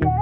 Yeah.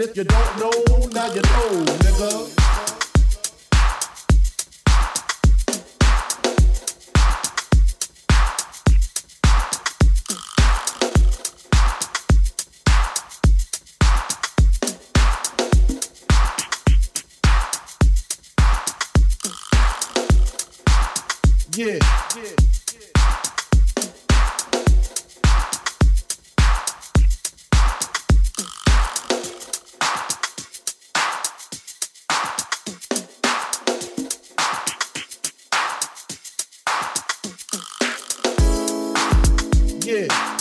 If you don't know, Yeah.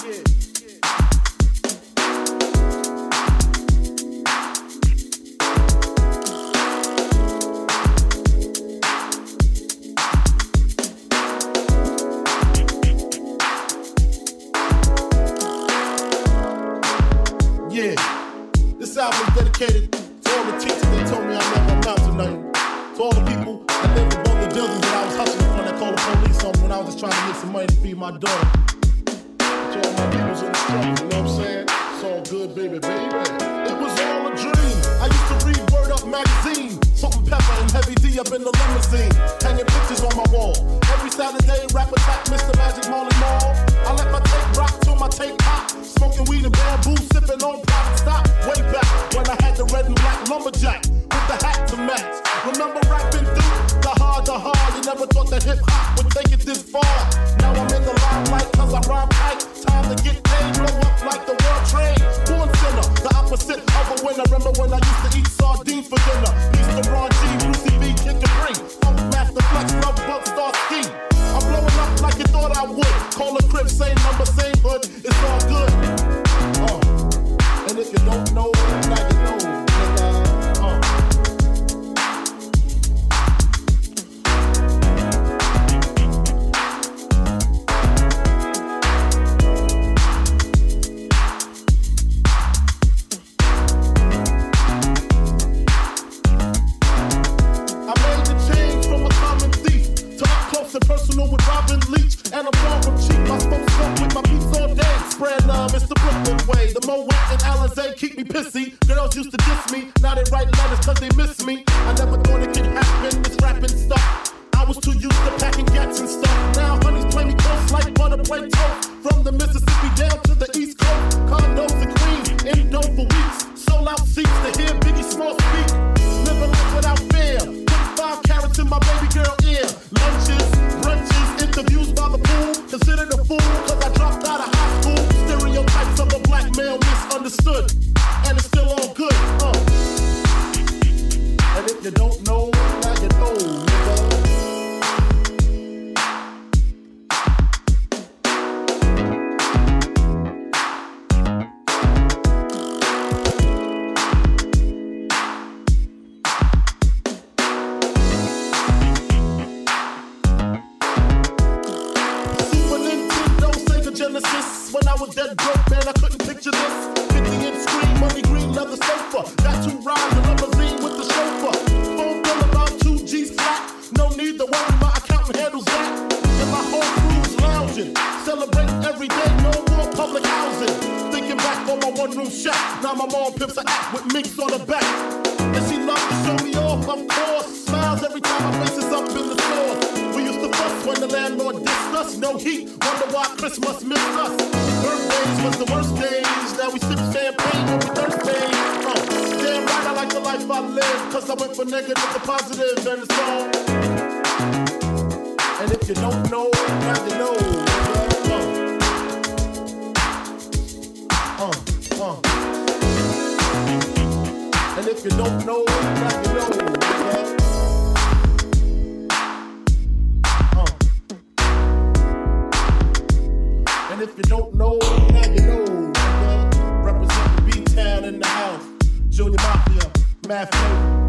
letters cause they miss me. I never thought it could happen, this rapping stuff. I was too used to packing gats and stuff. Now honeys play me close like butter play toast. From the Mississippi down to the East Coast, condos in Queens, endo for weeks. Sold out seats to hear Biggie Small speak. Living life without fear. Put five carats in my baby girl ear. Lunches, brunches, interviews by the pool. Considered a fool cause I dropped out of high school. Stereotypes of a black male misunderstood. you don't know if you don't know, now you know. Nigga. Represent the B-Town in the house. Junior Mafia, Math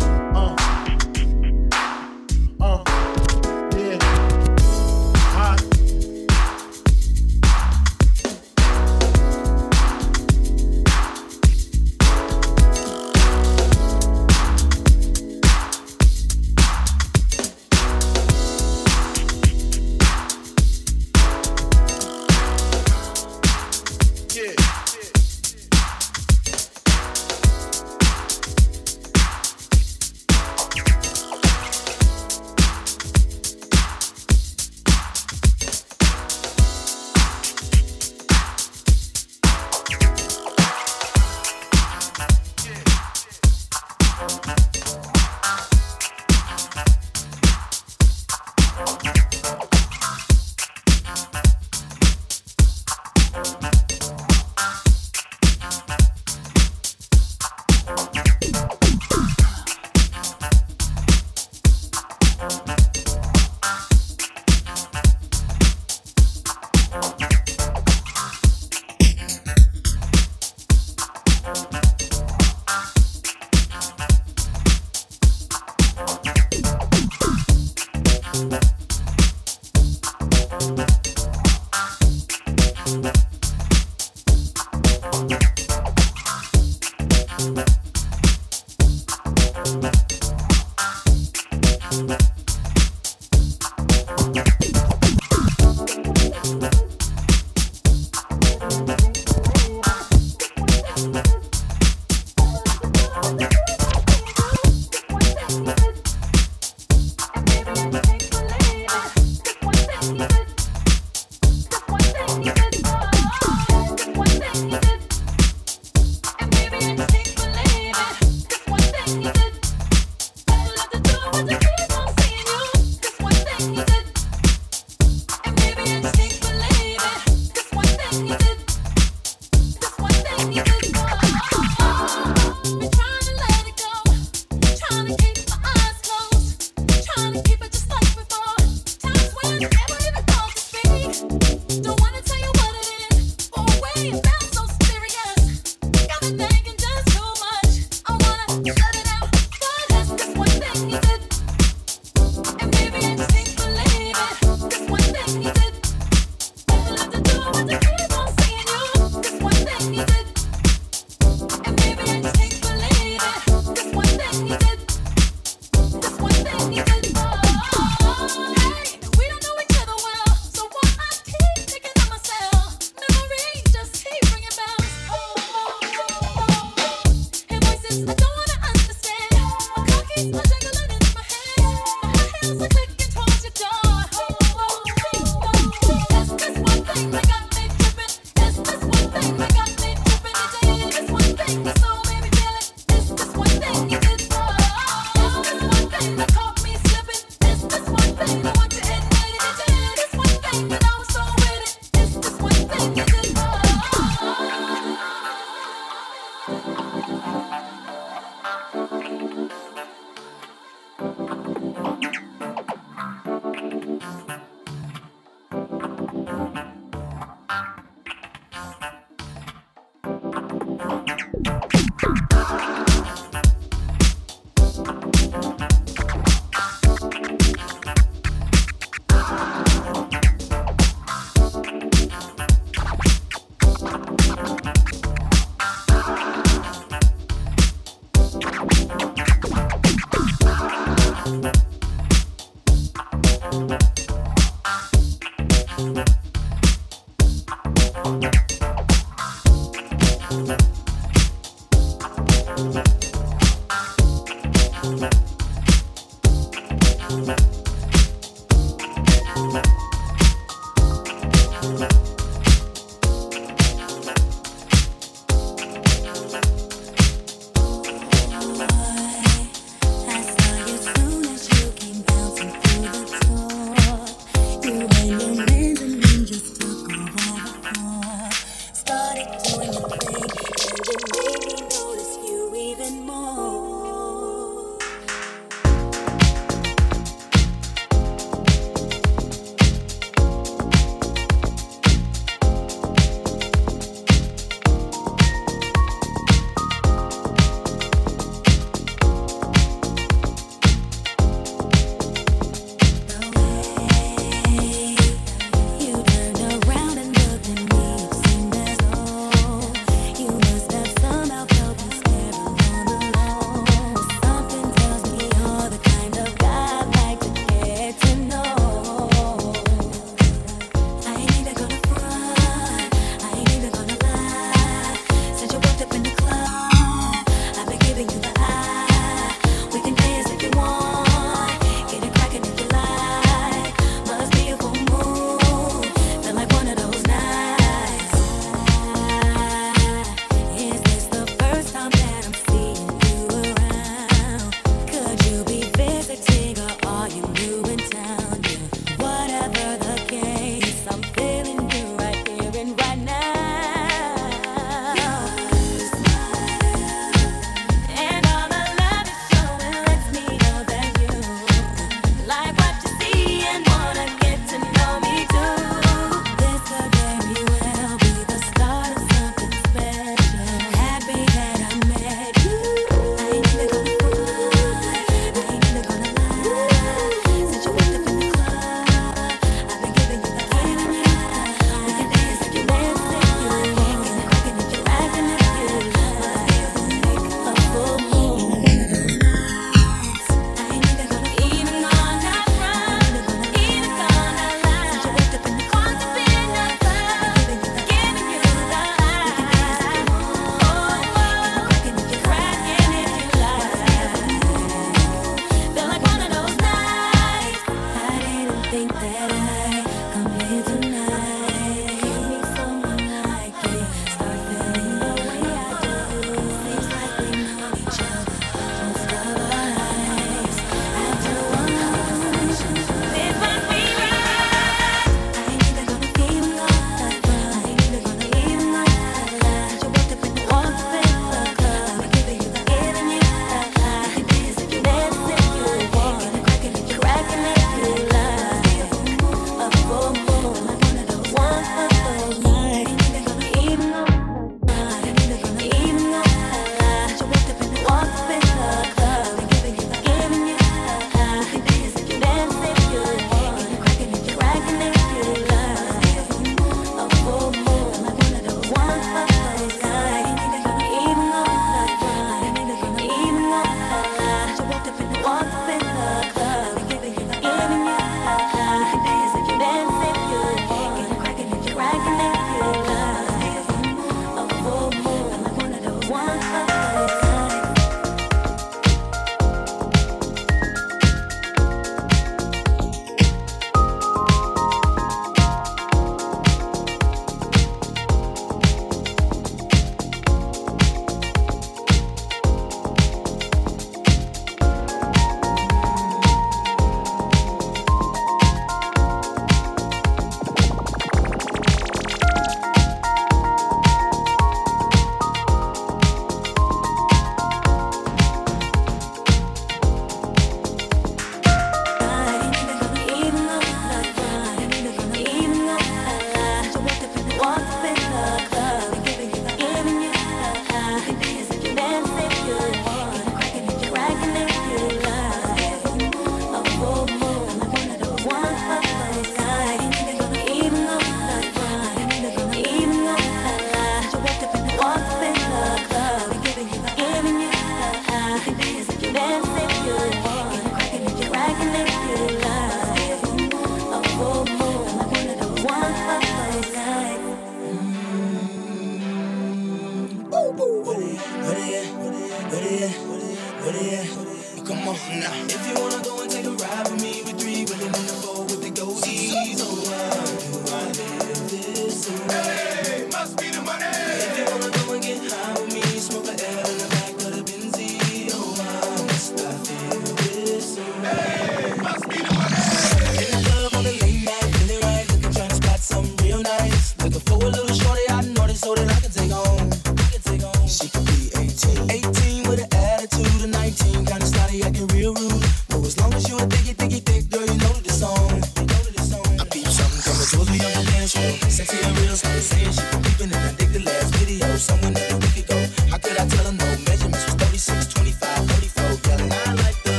Put it in. Come on now. If you wanna go and take a ride with me, with three women in the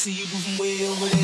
see you moving way over there.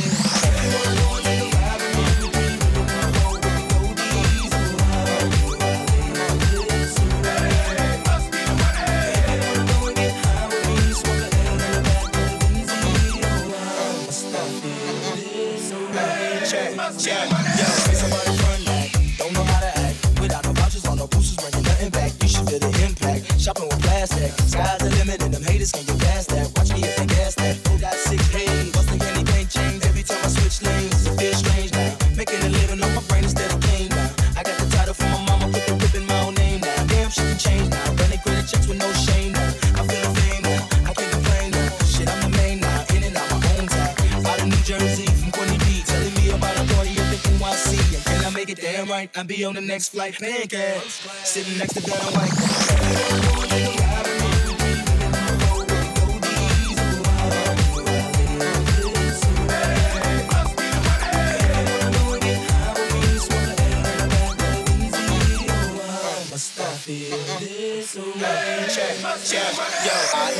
Next flight, pancake. Sitting next to Dana White. I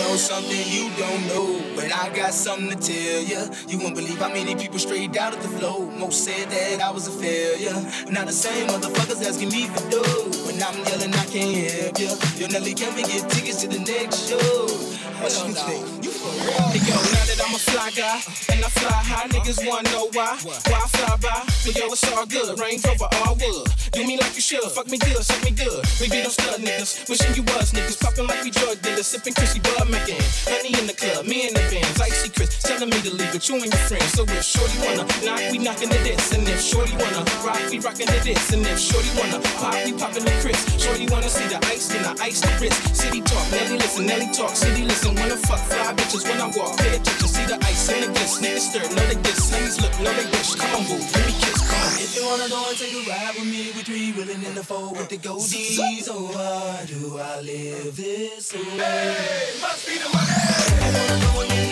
know something you don't know, but I got something to tell ya. You won't believe how many people straight out at the flow. Most said that I was a failure. Now the same motherfuckers asking me for dough. When I'm yelling, I can't help ya. Yo, Nelly, can we get tickets to the next show? What you Hey yo, now that I'm a fly guy and I fly high, niggas wanna know why? Why I fly by? But yo, it's all good. Range Rover all wood. Do me like you should. Fuck me good, suck me good. We be them stud niggas. Wishing you was niggas. Popping like we drug dealers. Sipping Chrissy Bud making. Honey in the club, me in the bands. Icy Chris telling me to leave with you and your friends. So if Shorty wanna knock, we knocking to this. And if Shorty wanna rock, we rocking to this. And if Shorty wanna pop, we popping the Chris. Shorty wanna see the ice, then I ice the wrist. City talk, Nelly listen, Nelly talk, city listen. Wanna fuck fly bitches when I walk. Pay attention, see the ice and the gliss. Niggas stir, know they diss. Honeys look, know they wish. Come on, boo, give me kiss, come on. If you wanna go and take a ride with me, with three willing in the four with the goldies. Oh, why do I live this way? Hey, must be the money.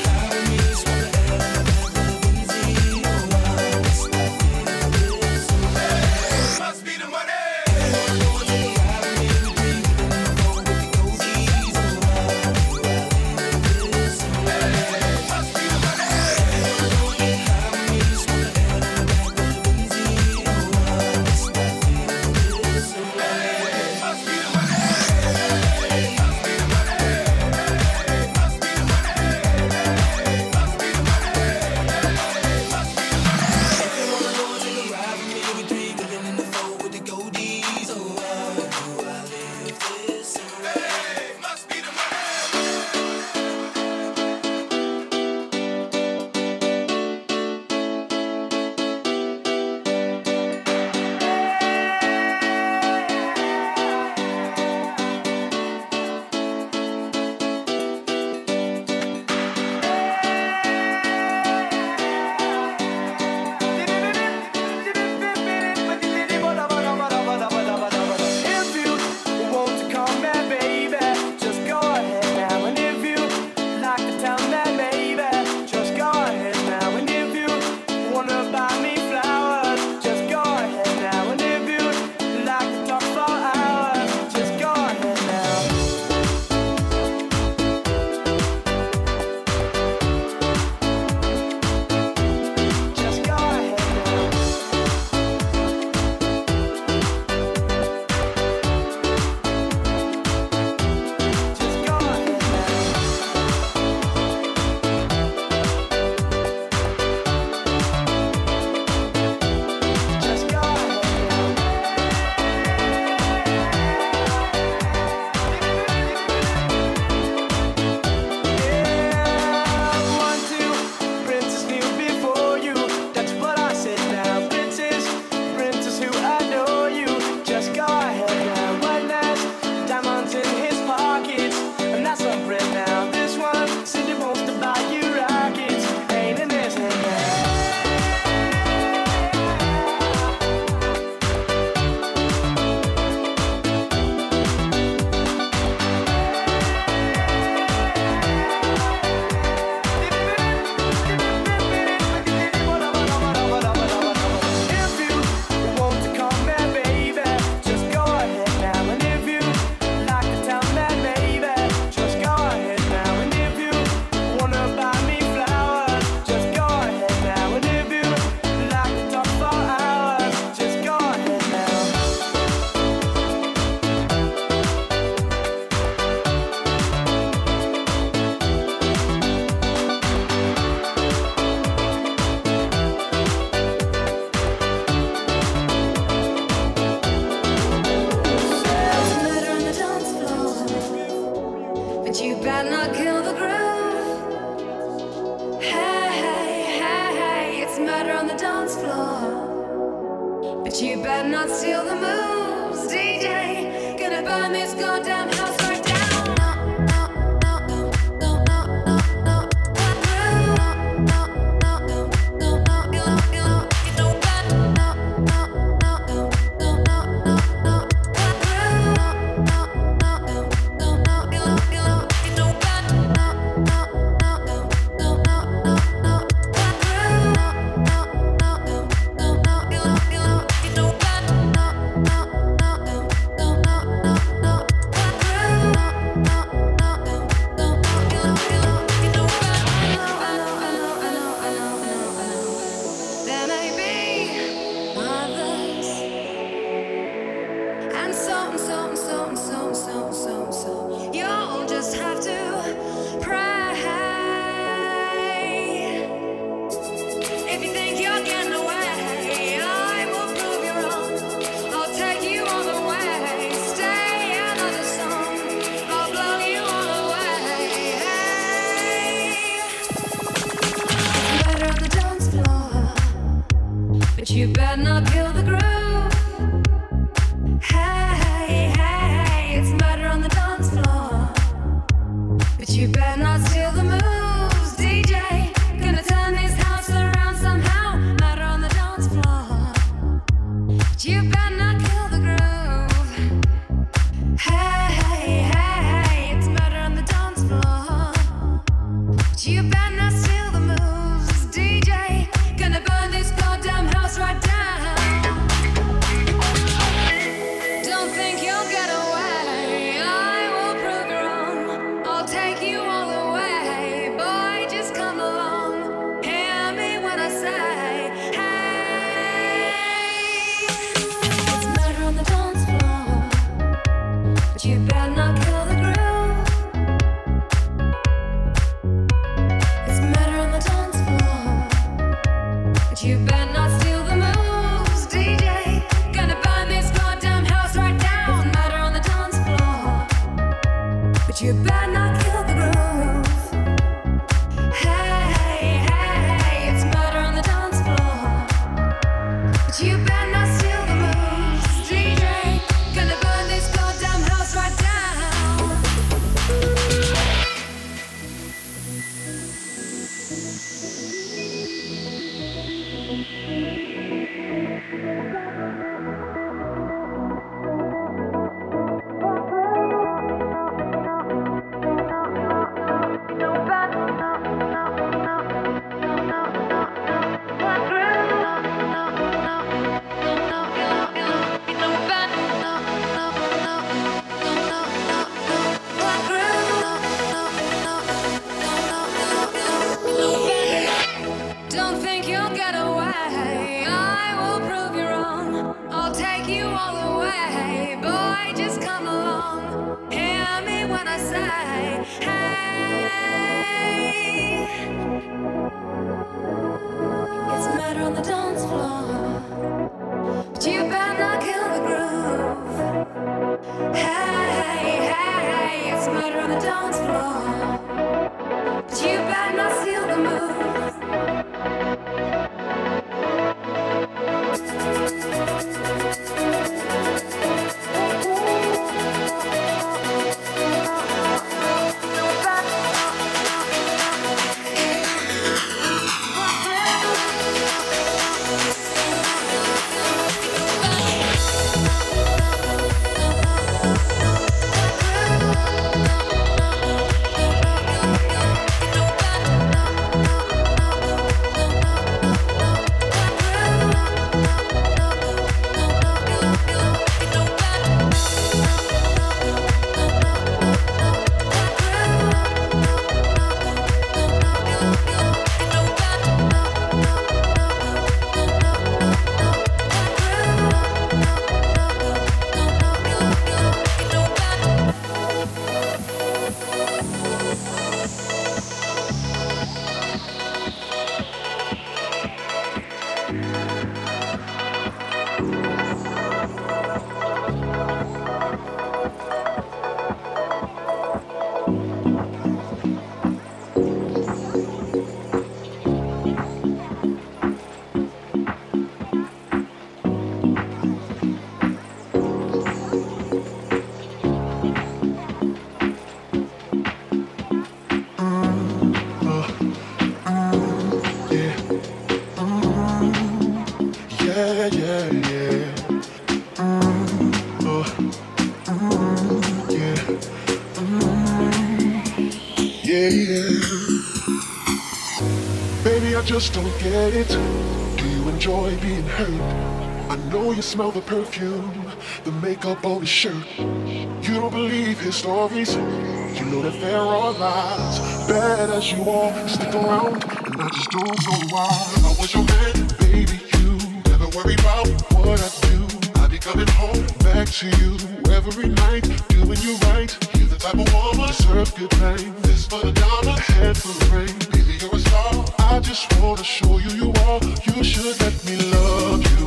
You smell the perfume, the makeup on his shirt. You don't believe his stories. You know that there are lies. Bad as you are, stick around, and I just don't know why. I was your man, baby. You never worry about what I do. I be coming home back to you every night, doing you right. You're the type of woman serve good things. This for the dollar, head for the rain. Baby, you're a star. I just wanna show you you are. You should let me love you.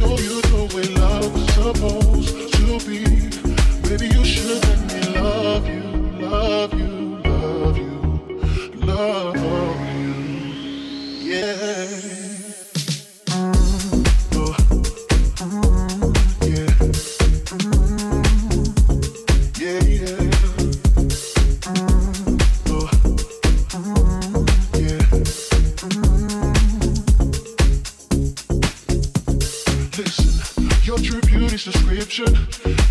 Show you the way love is supposed Listen, your true beauty's description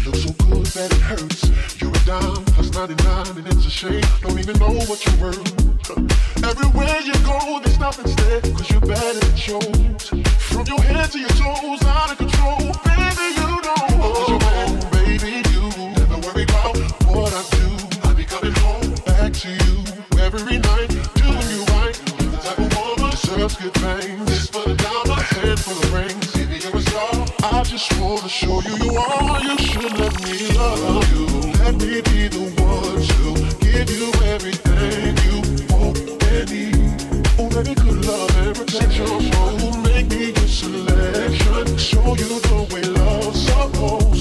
looks so good that it hurts. You're a dime plus 99, and it's a shame. Don't even know what you're worth. Everywhere you go, they stop and stare, cause you're bad it shows. From your head to your toes, out of control. Baby, you know. Cause you're bad, baby, you never worry about what I do. I be coming home back to you every night, doing you right. You're the type of woman serves good things. This for the dollar, hand for the rings. Just wanna show you you are. You should let me love you. Let me be the one to give you everything you want and need. Oh, baby, good love and protection. Oh, make me your selection. Show you the way love's supposed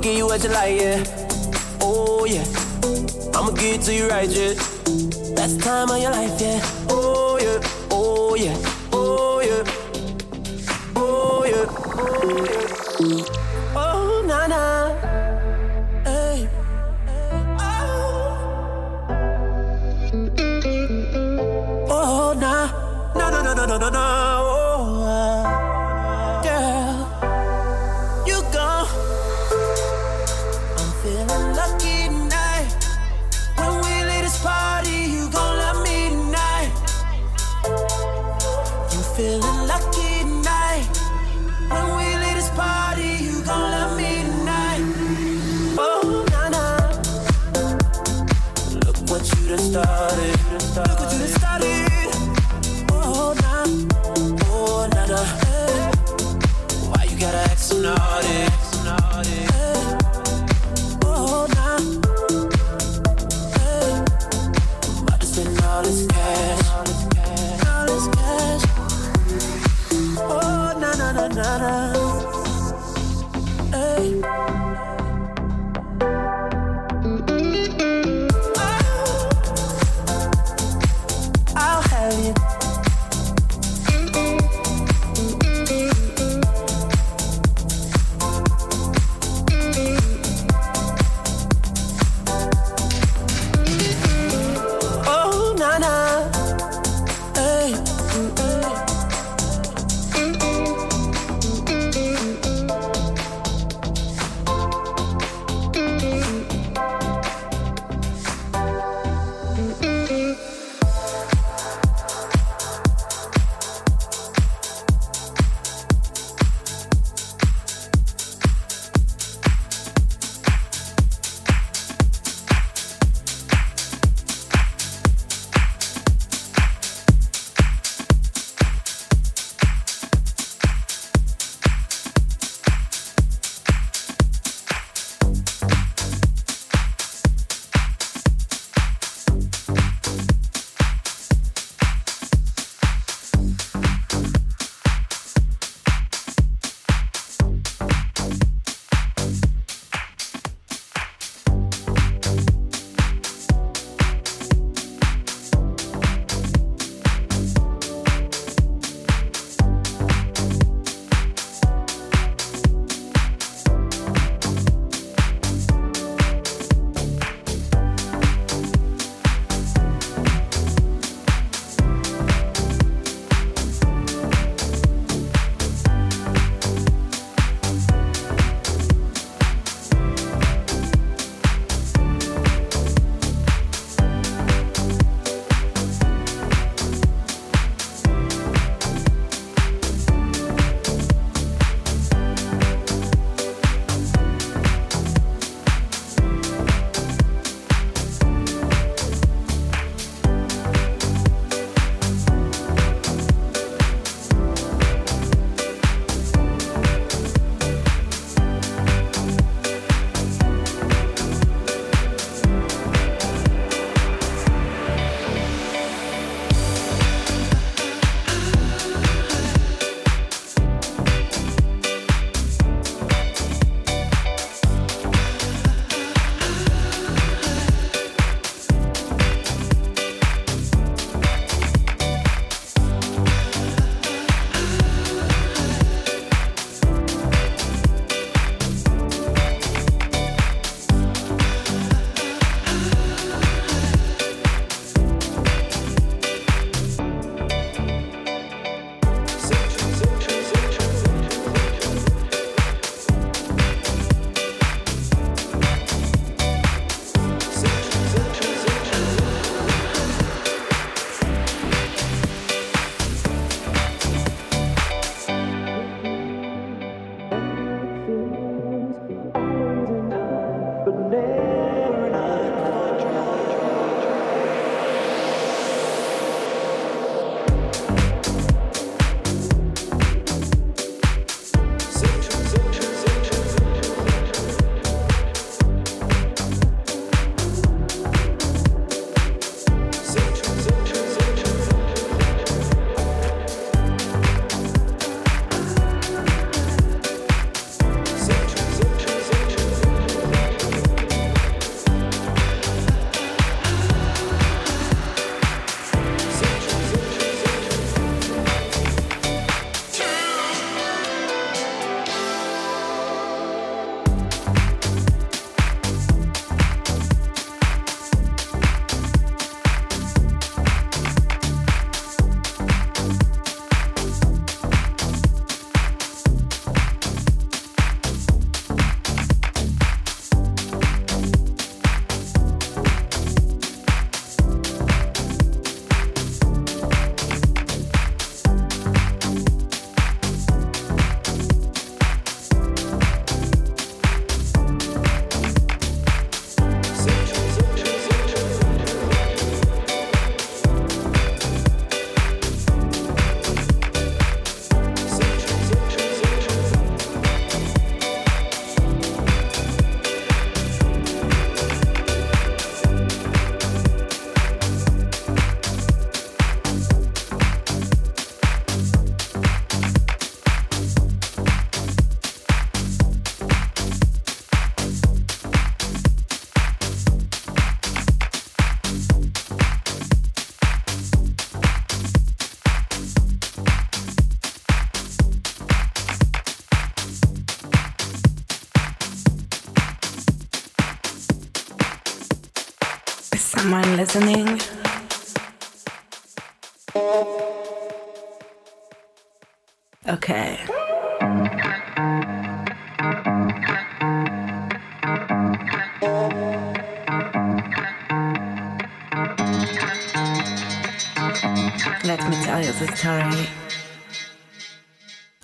give you what you like, yeah. Oh, yeah. I'ma give it to you right, yeah. Best time of your life, yeah. Oh, yeah. Oh, yeah.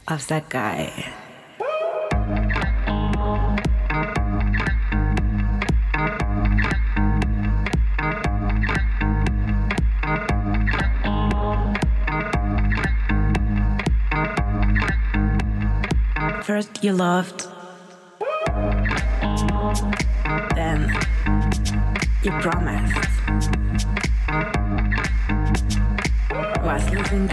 of that guy. First, you loved, then, you promised. Was listening